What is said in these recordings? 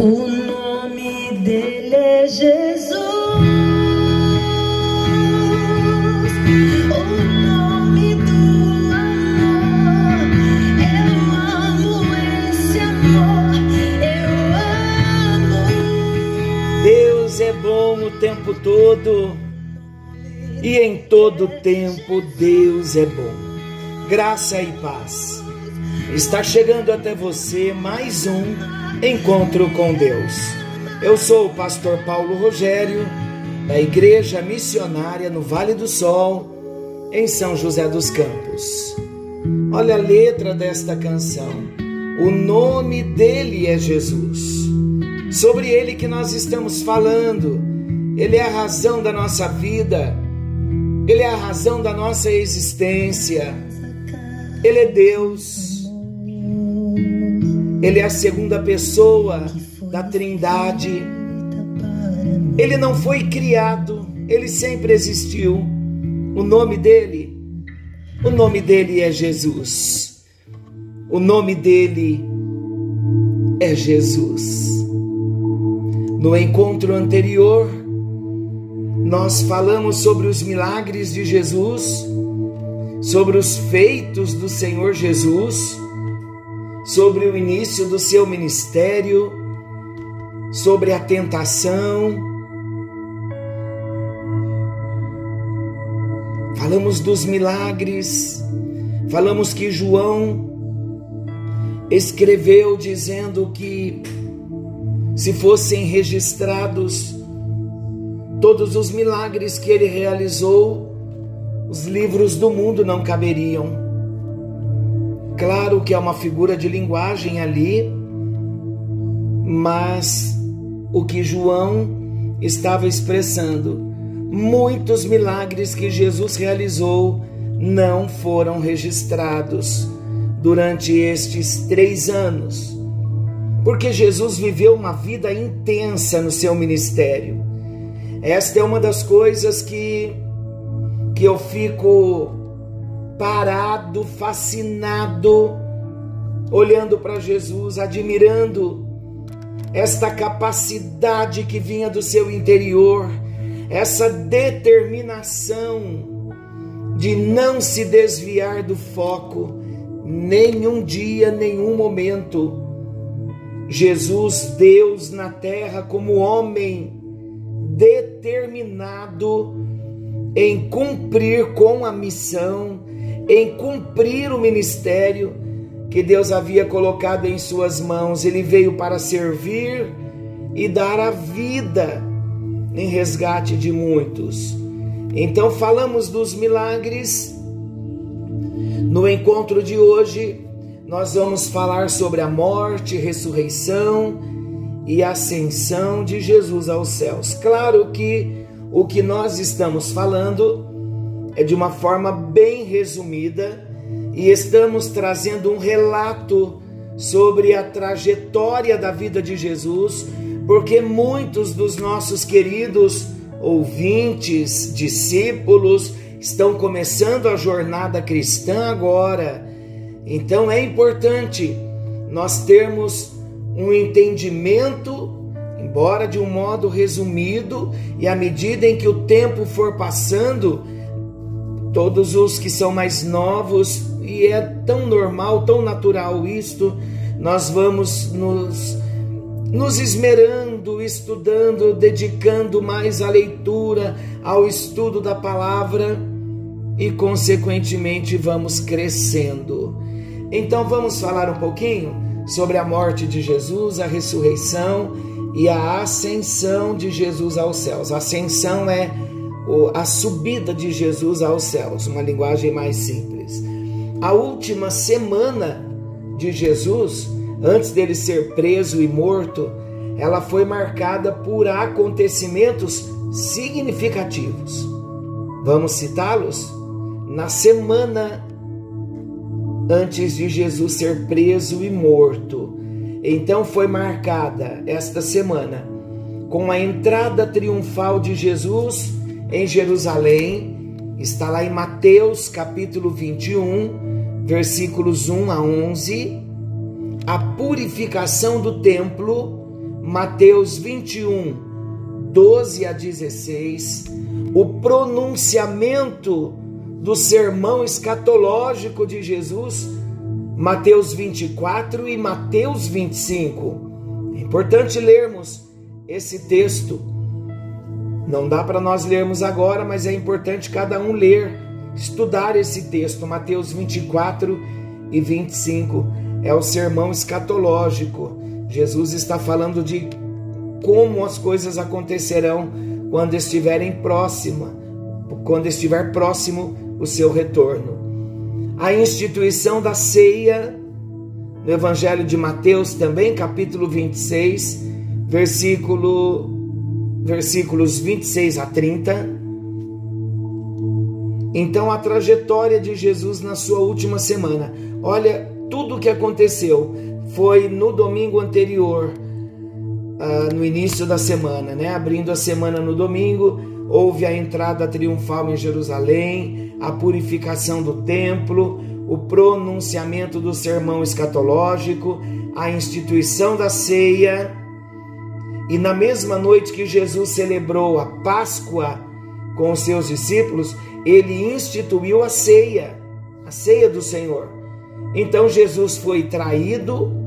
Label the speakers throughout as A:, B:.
A: O nome dele é Jesus.
B: É bom o tempo todo e em todo tempo Deus é bom. Graça e paz. Está chegando até você mais um encontro com Deus. Eu sou o pastor Paulo Rogério, da Igreja Missionária no Vale do Sol, em São José dos Campos. Olha a letra desta canção. O nome dele é Jesus. Sobre ele que nós estamos falando. Ele é a razão da nossa vida. Ele é a razão da nossa existência. Ele é Deus. Ele é a segunda pessoa da Trindade. Ele não foi criado, ele sempre existiu. O nome dele, o nome dele é Jesus. O nome dele é Jesus. No encontro anterior, nós falamos sobre os milagres de Jesus, sobre os feitos do Senhor Jesus sobre o início do seu ministério, sobre a tentação. Falamos dos milagres, falamos que João escreveu dizendo que se fossem registrados todos os milagres que ele realizou, os livros do mundo não caberiam. Claro que é uma figura de linguagem ali, mas o que João estava expressando, muitos milagres que Jesus realizou não foram registrados durante estes três anos, porque Jesus viveu uma vida intensa no seu ministério. Esta é uma das coisas que, que eu fico parado, fascinado, olhando para Jesus, admirando esta capacidade que vinha do seu interior, essa determinação de não se desviar do foco, nenhum dia, nenhum momento. Jesus, Deus na terra, como homem, determinado em cumprir com a missão, em cumprir o ministério que Deus havia colocado em suas mãos. Ele veio para servir e dar a vida em resgate de muitos. Então falamos dos milagres. No encontro de hoje, nós vamos falar sobre a morte, ressurreição e ascensão de Jesus aos céus. Claro que o que nós estamos falando é de uma forma bem resumida e estamos trazendo um relato sobre a trajetória da vida de Jesus, porque muitos dos nossos queridos ouvintes, discípulos, estão começando a jornada cristã agora. Então é importante nós termos um entendimento, embora de um modo resumido, e à medida em que o tempo for passando, todos os que são mais novos, e é tão normal, tão natural isto, nós vamos nos, nos esmerando, estudando, dedicando mais à leitura, ao estudo da palavra e, consequentemente, vamos crescendo. Então, vamos falar um pouquinho sobre a morte de Jesus, a ressurreição e a ascensão de Jesus aos céus. A ascensão é a subida de Jesus aos céus, uma linguagem mais simples. A última semana de Jesus, antes dele ser preso e morto, ela foi marcada por acontecimentos significativos. Vamos citá-los? Na semana antes de Jesus ser preso e morto. Então foi marcada esta semana com a entrada triunfal de Jesus em Jerusalém, está lá em Mateus capítulo 21, versículos 1 a 11, a purificação do templo, Mateus 21, 12 a 16, o pronunciamento do sermão escatológico de Jesus, Mateus 24 e Mateus 25. É importante lermos esse texto. Não dá para nós lermos agora, mas é importante cada um ler, estudar esse texto, Mateus 24 e 25. É o sermão escatológico Jesus está falando de como as coisas acontecerão quando estiverem próxima, quando estiver próximo o seu retorno. A instituição da ceia no Evangelho de Mateus também, capítulo 26, versículo versículos 26 a 30. Então a trajetória de Jesus na sua última semana. Olha tudo o que aconteceu foi no domingo anterior, uh, no início da semana, né? Abrindo a semana no domingo, houve a entrada triunfal em Jerusalém, a purificação do templo, o pronunciamento do sermão escatológico, a instituição da ceia. E na mesma noite que Jesus celebrou a Páscoa com os seus discípulos, ele instituiu a ceia, a ceia do Senhor. Então Jesus foi traído,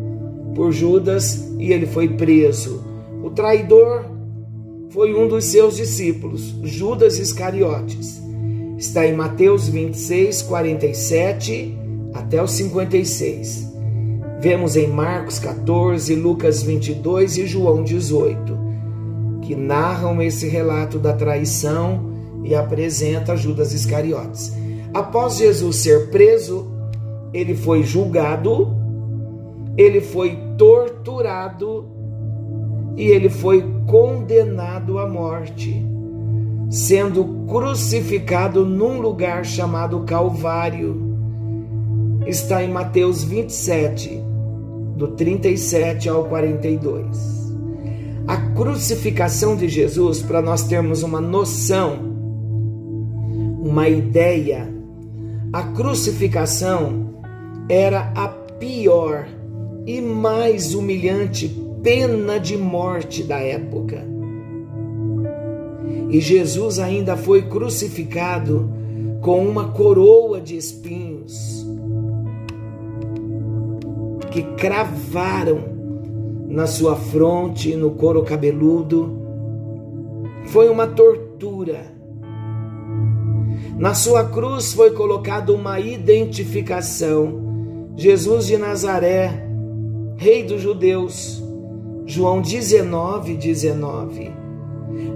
B: por Judas e ele foi preso. O traidor foi um dos seus discípulos, Judas Iscariotes. Está em Mateus 26, 47 até o 56. Vemos em Marcos 14, Lucas 22 e João 18, que narram esse relato da traição e apresenta Judas Iscariotes. Após Jesus ser preso, ele foi julgado ele foi torturado e ele foi condenado à morte, sendo crucificado num lugar chamado Calvário. Está em Mateus 27, do 37 ao 42. A crucificação de Jesus, para nós termos uma noção, uma ideia, a crucificação era a pior e mais humilhante pena de morte da época. E Jesus ainda foi crucificado com uma coroa de espinhos que cravaram na sua fronte e no couro cabeludo. Foi uma tortura. Na sua cruz foi colocada uma identificação. Jesus de Nazaré, Rei dos Judeus. João 19, 19.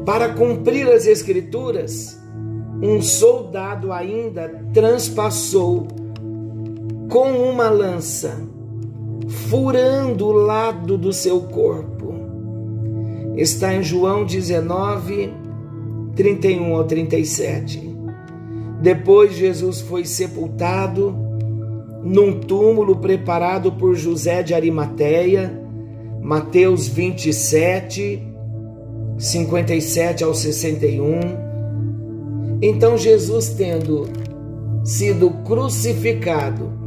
B: Para cumprir as Escrituras, um soldado ainda transpassou com uma lança, furando o lado do seu corpo. Está em João 19, 31 ao 37. Depois Jesus foi sepultado num túmulo preparado por José de Arimateia, Mateus 27, 57 ao 61. Então Jesus, tendo sido crucificado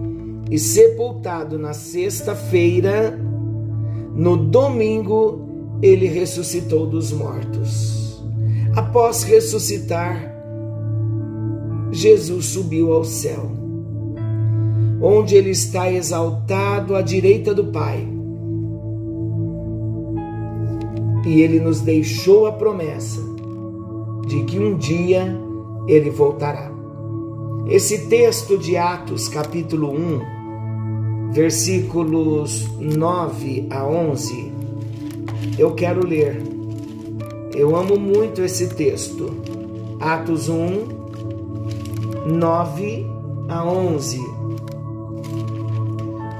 B: e sepultado na sexta-feira, no domingo ele ressuscitou dos mortos. Após ressuscitar, Jesus subiu ao céu onde ele está exaltado à direita do Pai. E ele nos deixou a promessa de que um dia ele voltará. Esse texto de Atos, capítulo 1, versículos 9 a 11, eu quero ler. Eu amo muito esse texto. Atos 1, 9 a 11.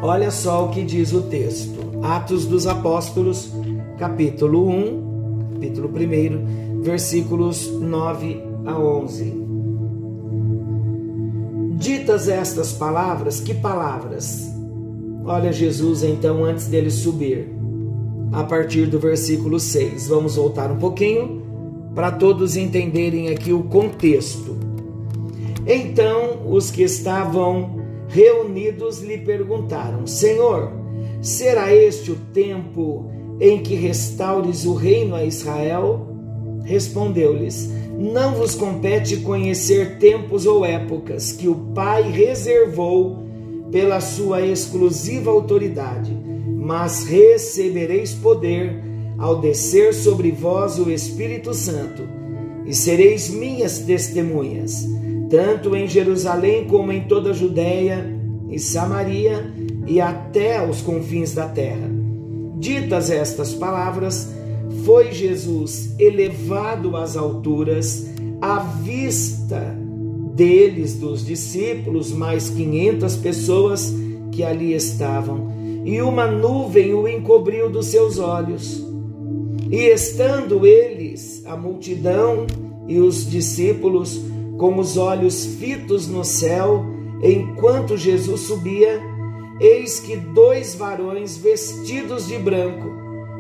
B: Olha só o que diz o texto. Atos dos Apóstolos, capítulo 1, capítulo 1, versículos 9 a 11. Ditas estas palavras, que palavras? Olha Jesus então antes dele subir, a partir do versículo 6. Vamos voltar um pouquinho para todos entenderem aqui o contexto. Então os que estavam reunidos lhe perguntaram: Senhor, será este o tempo em que restaures o reino a Israel? Respondeu-lhes: Não vos compete conhecer tempos ou épocas que o Pai reservou pela sua exclusiva autoridade, mas recebereis poder ao descer sobre vós o Espírito Santo, e sereis minhas testemunhas, tanto em Jerusalém como em toda a Judéia e Samaria e até aos confins da terra. Ditas estas palavras, foi Jesus elevado às alturas à vista deles, dos discípulos, mais quinhentas pessoas que ali estavam, e uma nuvem o encobriu dos seus olhos. E estando eles, a multidão e os discípulos, com os olhos fitos no céu, enquanto Jesus subia, eis que dois varões vestidos de branco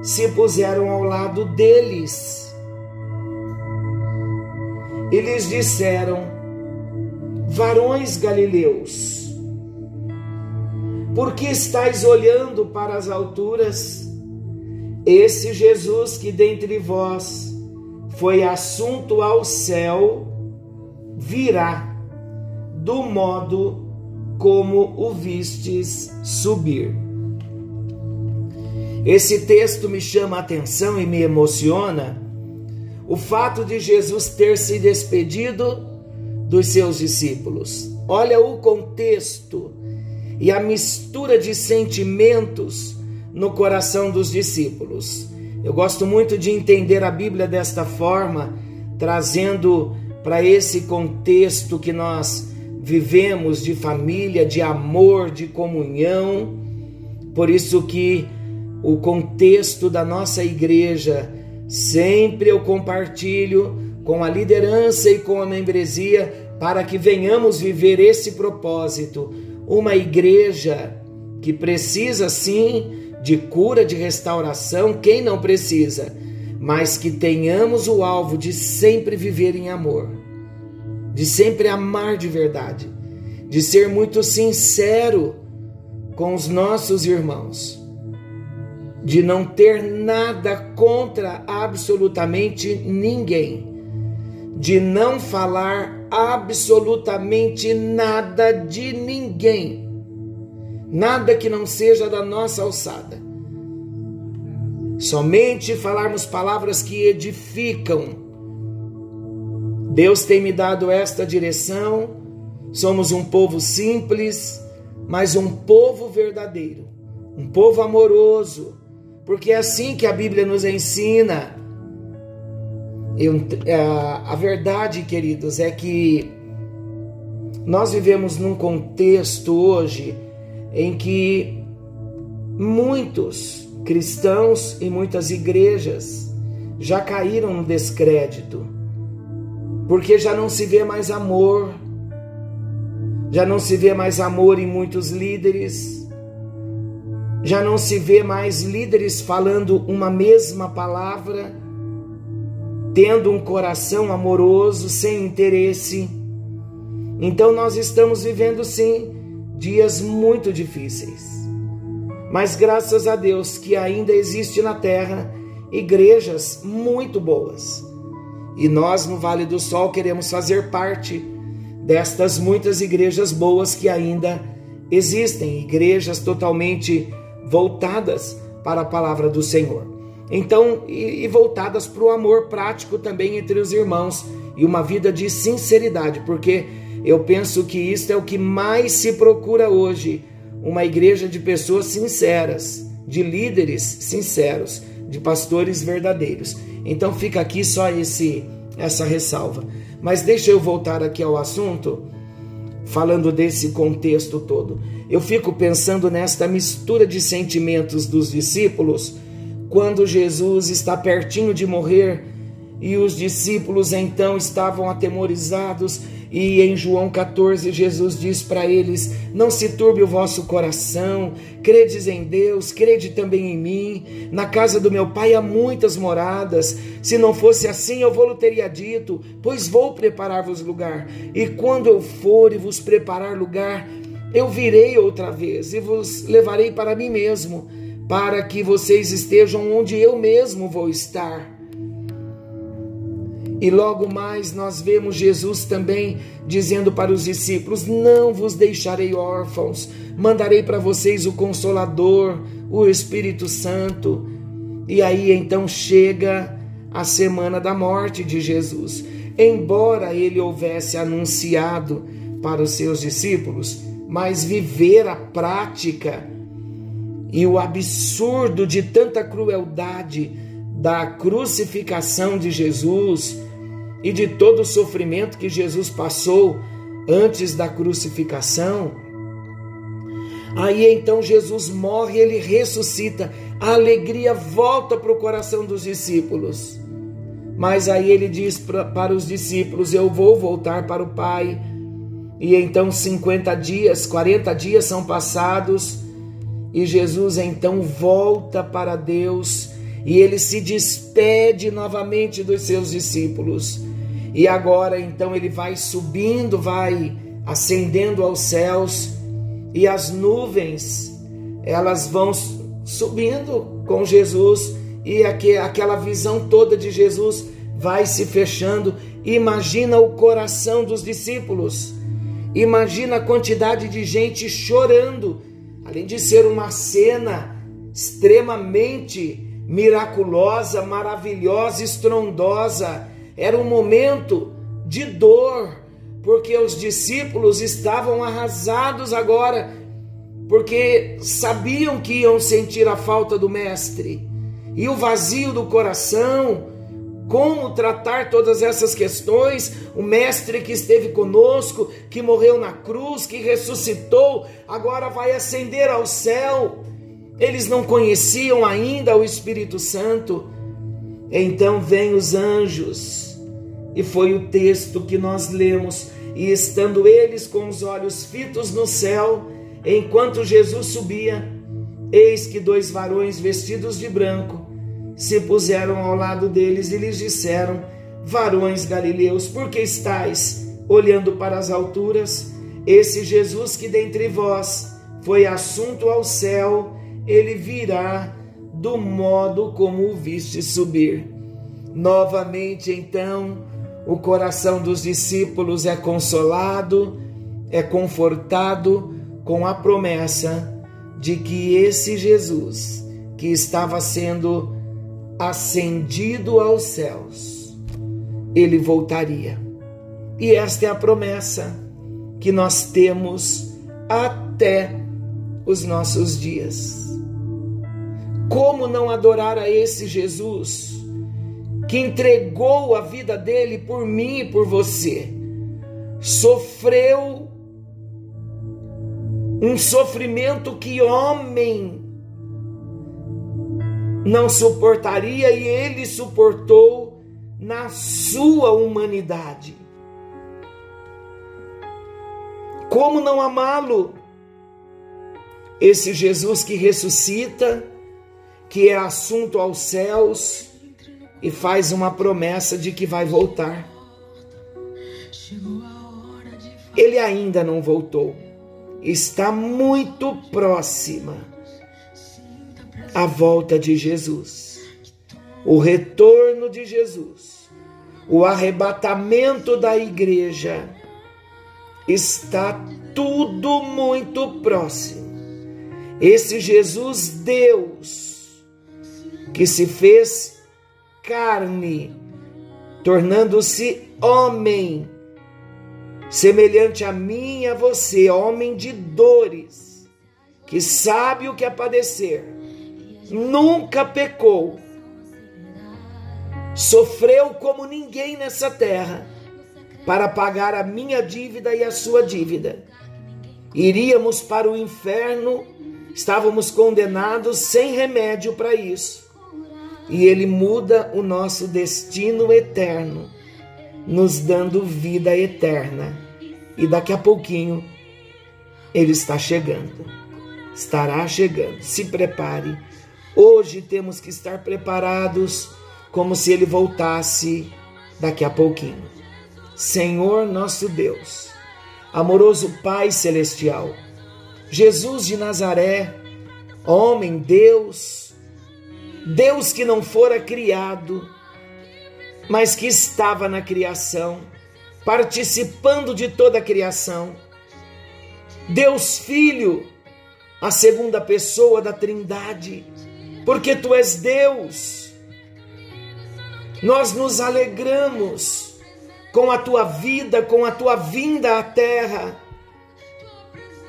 B: se puseram ao lado deles. E lhes disseram: Varões galileus, por que estáis olhando para as alturas? Esse Jesus que dentre vós foi assunto ao céu, virá do modo como o vistes subir. Esse texto me chama a atenção e me emociona o fato de Jesus ter se despedido dos seus discípulos. Olha o contexto e a mistura de sentimentos no coração dos discípulos. Eu gosto muito de entender a Bíblia desta forma, trazendo para esse contexto que nós vivemos de família, de amor, de comunhão. Por isso que o contexto da nossa igreja sempre eu compartilho com a liderança e com a membresia para que venhamos viver esse propósito, uma igreja que precisa sim de cura, de restauração, quem não precisa, mas que tenhamos o alvo de sempre viver em amor, de sempre amar de verdade, de ser muito sincero com os nossos irmãos, de não ter nada contra absolutamente ninguém, de não falar absolutamente nada de ninguém nada que não seja da nossa alçada. Somente falarmos palavras que edificam. Deus tem me dado esta direção. Somos um povo simples, mas um povo verdadeiro, um povo amoroso, porque é assim que a Bíblia nos ensina. Eu, a, a verdade, queridos, é que nós vivemos num contexto hoje em que muitos cristãos e muitas igrejas já caíram no descrédito, porque já não se vê mais amor, já não se vê mais amor em muitos líderes, já não se vê mais líderes falando uma mesma palavra, tendo um coração amoroso, sem interesse. Então nós estamos vivendo sim dias muito difíceis. Mas graças a Deus que ainda existe na terra igrejas muito boas. E nós no Vale do Sol queremos fazer parte destas muitas igrejas boas que ainda existem, igrejas totalmente voltadas para a palavra do Senhor. Então, e, e voltadas para o amor prático também entre os irmãos e uma vida de sinceridade, porque eu penso que isto é o que mais se procura hoje: uma igreja de pessoas sinceras, de líderes sinceros, de pastores verdadeiros. Então fica aqui só esse essa ressalva. Mas deixa eu voltar aqui ao assunto, falando desse contexto todo. Eu fico pensando nesta mistura de sentimentos dos discípulos quando Jesus está pertinho de morrer e os discípulos então estavam atemorizados e em João 14, Jesus diz para eles: Não se turbe o vosso coração, credes em Deus, crede também em mim. Na casa do meu pai há muitas moradas. Se não fosse assim, eu vou-lhe teria dito, pois vou preparar-vos lugar. E quando eu for e vos preparar lugar, eu virei outra vez e vos levarei para mim mesmo para que vocês estejam onde eu mesmo vou estar. E logo mais nós vemos Jesus também dizendo para os discípulos: Não vos deixarei órfãos, mandarei para vocês o Consolador, o Espírito Santo. E aí então chega a semana da morte de Jesus. Embora ele houvesse anunciado para os seus discípulos, mas viver a prática e o absurdo de tanta crueldade da crucificação de Jesus e de todo o sofrimento que Jesus passou antes da crucificação. Aí então Jesus morre, ele ressuscita, a alegria volta para o coração dos discípulos. Mas aí ele diz pra, para os discípulos: Eu vou voltar para o Pai. E então 50 dias, 40 dias são passados, e Jesus então volta para Deus e ele se despede novamente dos seus discípulos. E agora então ele vai subindo, vai ascendendo aos céus, e as nuvens, elas vão subindo com Jesus, e aquela visão toda de Jesus vai se fechando. Imagina o coração dos discípulos, imagina a quantidade de gente chorando, além de ser uma cena extremamente miraculosa, maravilhosa, estrondosa. Era um momento de dor, porque os discípulos estavam arrasados agora, porque sabiam que iam sentir a falta do Mestre e o vazio do coração. Como tratar todas essas questões? O Mestre que esteve conosco, que morreu na cruz, que ressuscitou, agora vai ascender ao céu eles não conheciam ainda o Espírito Santo. Então vêm os anjos, e foi o texto que nós lemos, e estando eles com os olhos fitos no céu, enquanto Jesus subia, eis que dois varões vestidos de branco se puseram ao lado deles e lhes disseram: Varões galileus, por que estáis olhando para as alturas? Esse Jesus que dentre vós foi assunto ao céu, ele virá do modo como o viste subir. Novamente, então, o coração dos discípulos é consolado, é confortado com a promessa de que esse Jesus, que estava sendo ascendido aos céus, ele voltaria. E esta é a promessa que nós temos até os nossos dias. Como não adorar a esse Jesus que entregou a vida dele por mim e por você? Sofreu um sofrimento que homem não suportaria e ele suportou na sua humanidade. Como não amá-lo? Esse Jesus que ressuscita, que é assunto aos céus e faz uma promessa de que vai voltar. Ele ainda não voltou, está muito próxima a volta de Jesus, o retorno de Jesus, o arrebatamento da igreja. Está tudo muito próximo. Esse Jesus, Deus, que se fez carne, tornando-se homem, semelhante a mim e a você, homem de dores, que sabe o que é padecer, nunca pecou, sofreu como ninguém nessa terra para pagar a minha dívida e a sua dívida. Iríamos para o inferno, estávamos condenados sem remédio para isso e ele muda o nosso destino eterno, nos dando vida eterna. E daqui a pouquinho ele está chegando. Estará chegando. Se prepare. Hoje temos que estar preparados como se ele voltasse daqui a pouquinho. Senhor nosso Deus, amoroso Pai celestial, Jesus de Nazaré, homem, Deus, Deus que não fora criado, mas que estava na criação, participando de toda a criação. Deus Filho, a segunda pessoa da Trindade, porque tu és Deus. Nós nos alegramos com a tua vida, com a tua vinda à terra.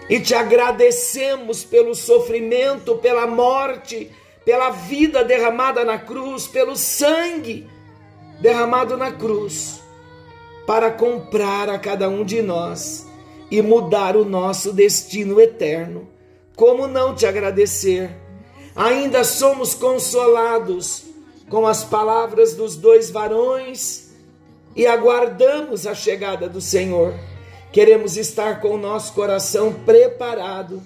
B: E te agradecemos pelo sofrimento, pela morte, pela vida derramada na cruz, pelo sangue derramado na cruz, para comprar a cada um de nós e mudar o nosso destino eterno. Como não te agradecer? Ainda somos consolados com as palavras dos dois varões e aguardamos a chegada do Senhor. Queremos estar com o nosso coração preparado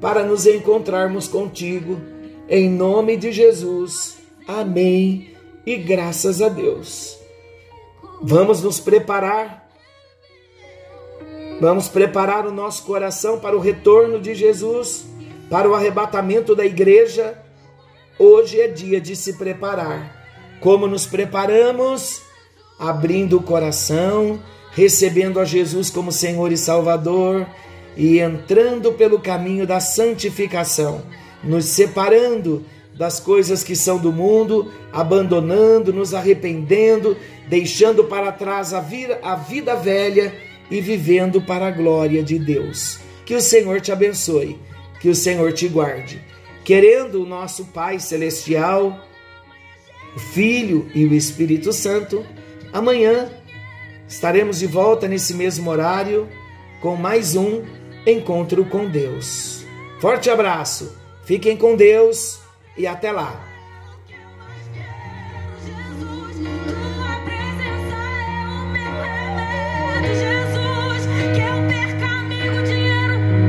B: para nos encontrarmos contigo. Em nome de Jesus. Amém. E graças a Deus. Vamos nos preparar. Vamos preparar o nosso coração para o retorno de Jesus, para o arrebatamento da igreja. Hoje é dia de se preparar. Como nos preparamos? abrindo o coração, recebendo a Jesus como Senhor e Salvador e entrando pelo caminho da santificação, nos separando das coisas que são do mundo, abandonando, nos arrependendo, deixando para trás a vida, a vida velha e vivendo para a glória de Deus. Que o Senhor te abençoe, que o Senhor te guarde. Querendo o nosso Pai Celestial, o Filho e o Espírito Santo, Amanhã estaremos de volta nesse mesmo horário com mais um encontro com Deus. Forte abraço, fiquem com Deus e até lá.